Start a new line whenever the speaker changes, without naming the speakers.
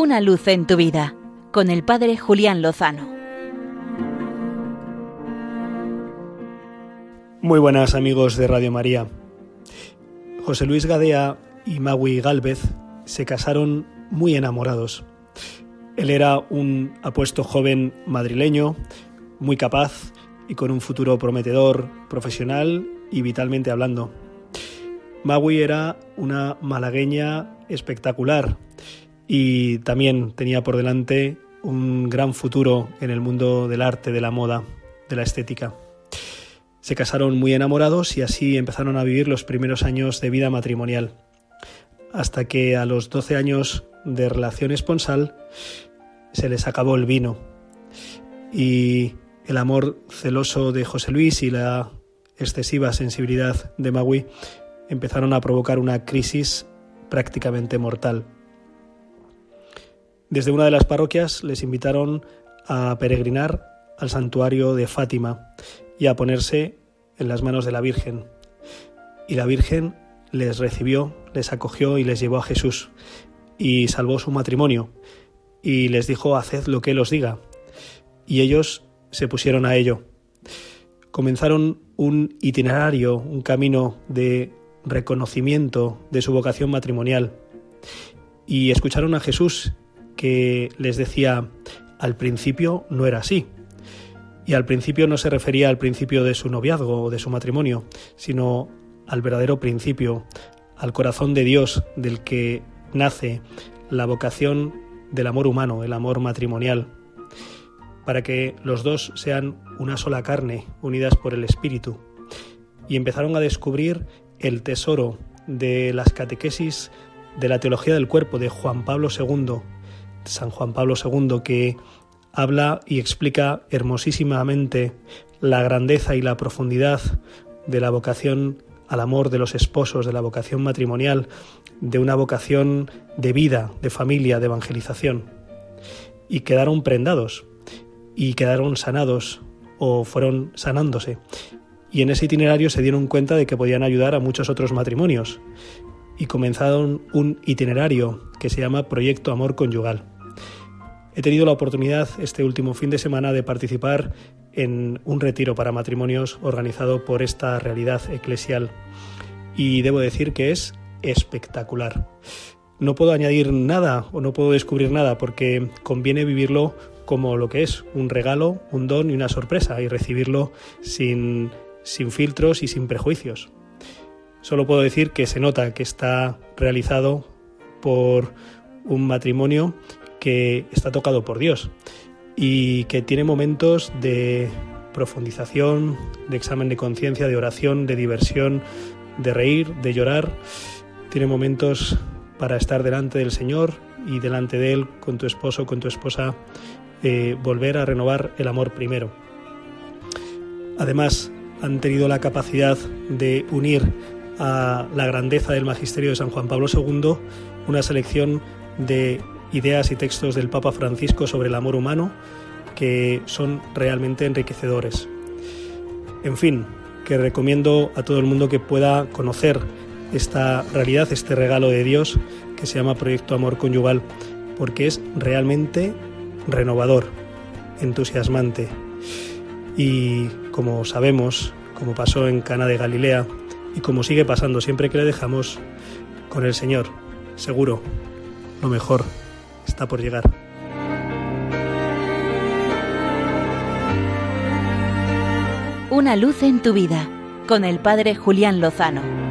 Una luz en tu vida con el Padre Julián Lozano.
Muy buenas amigos de Radio María. José Luis Gadea y Magui Gálvez se casaron muy enamorados. Él era un apuesto joven madrileño, muy capaz y con un futuro prometedor, profesional y vitalmente hablando. Magui era una malagueña espectacular y también tenía por delante un gran futuro en el mundo del arte, de la moda, de la estética. Se casaron muy enamorados y así empezaron a vivir los primeros años de vida matrimonial, hasta que a los 12 años de relación esponsal se les acabó el vino y el amor celoso de José Luis y la excesiva sensibilidad de Magui empezaron a provocar una crisis prácticamente mortal. Desde una de las parroquias les invitaron a peregrinar al santuario de Fátima y a ponerse en las manos de la Virgen. Y la Virgen les recibió, les acogió y les llevó a Jesús y salvó su matrimonio y les dijo haced lo que él os diga. Y ellos se pusieron a ello. Comenzaron un itinerario, un camino de reconocimiento de su vocación matrimonial y escucharon a Jesús que les decía, al principio no era así. Y al principio no se refería al principio de su noviazgo o de su matrimonio, sino al verdadero principio, al corazón de Dios del que nace la vocación del amor humano, el amor matrimonial, para que los dos sean una sola carne, unidas por el Espíritu. Y empezaron a descubrir el tesoro de las catequesis de la teología del cuerpo de Juan Pablo II, San Juan Pablo II, que habla y explica hermosísimamente la grandeza y la profundidad de la vocación al amor de los esposos, de la vocación matrimonial, de una vocación de vida, de familia, de evangelización. Y quedaron prendados, y quedaron sanados, o fueron sanándose y en ese itinerario se dieron cuenta de que podían ayudar a muchos otros matrimonios y comenzaron un itinerario que se llama Proyecto Amor Conyugal. He tenido la oportunidad este último fin de semana de participar en un retiro para matrimonios organizado por esta realidad eclesial y debo decir que es espectacular. No puedo añadir nada o no puedo descubrir nada porque conviene vivirlo como lo que es, un regalo, un don y una sorpresa y recibirlo sin sin filtros y sin prejuicios. Solo puedo decir que se nota que está realizado por un matrimonio que está tocado por Dios y que tiene momentos de profundización, de examen de conciencia, de oración, de diversión, de reír, de llorar. Tiene momentos para estar delante del Señor y delante de Él, con tu esposo, con tu esposa, eh, volver a renovar el amor primero. Además, han tenido la capacidad de unir a la grandeza del magisterio de San Juan Pablo II una selección de ideas y textos del Papa Francisco sobre el amor humano que son realmente enriquecedores. En fin, que recomiendo a todo el mundo que pueda conocer esta realidad, este regalo de Dios que se llama Proyecto Amor Conyugal, porque es realmente renovador, entusiasmante, y como sabemos, como pasó en Cana de Galilea y como sigue pasando siempre que le dejamos con el Señor, seguro, lo mejor está por llegar.
Una luz en tu vida con el Padre Julián Lozano.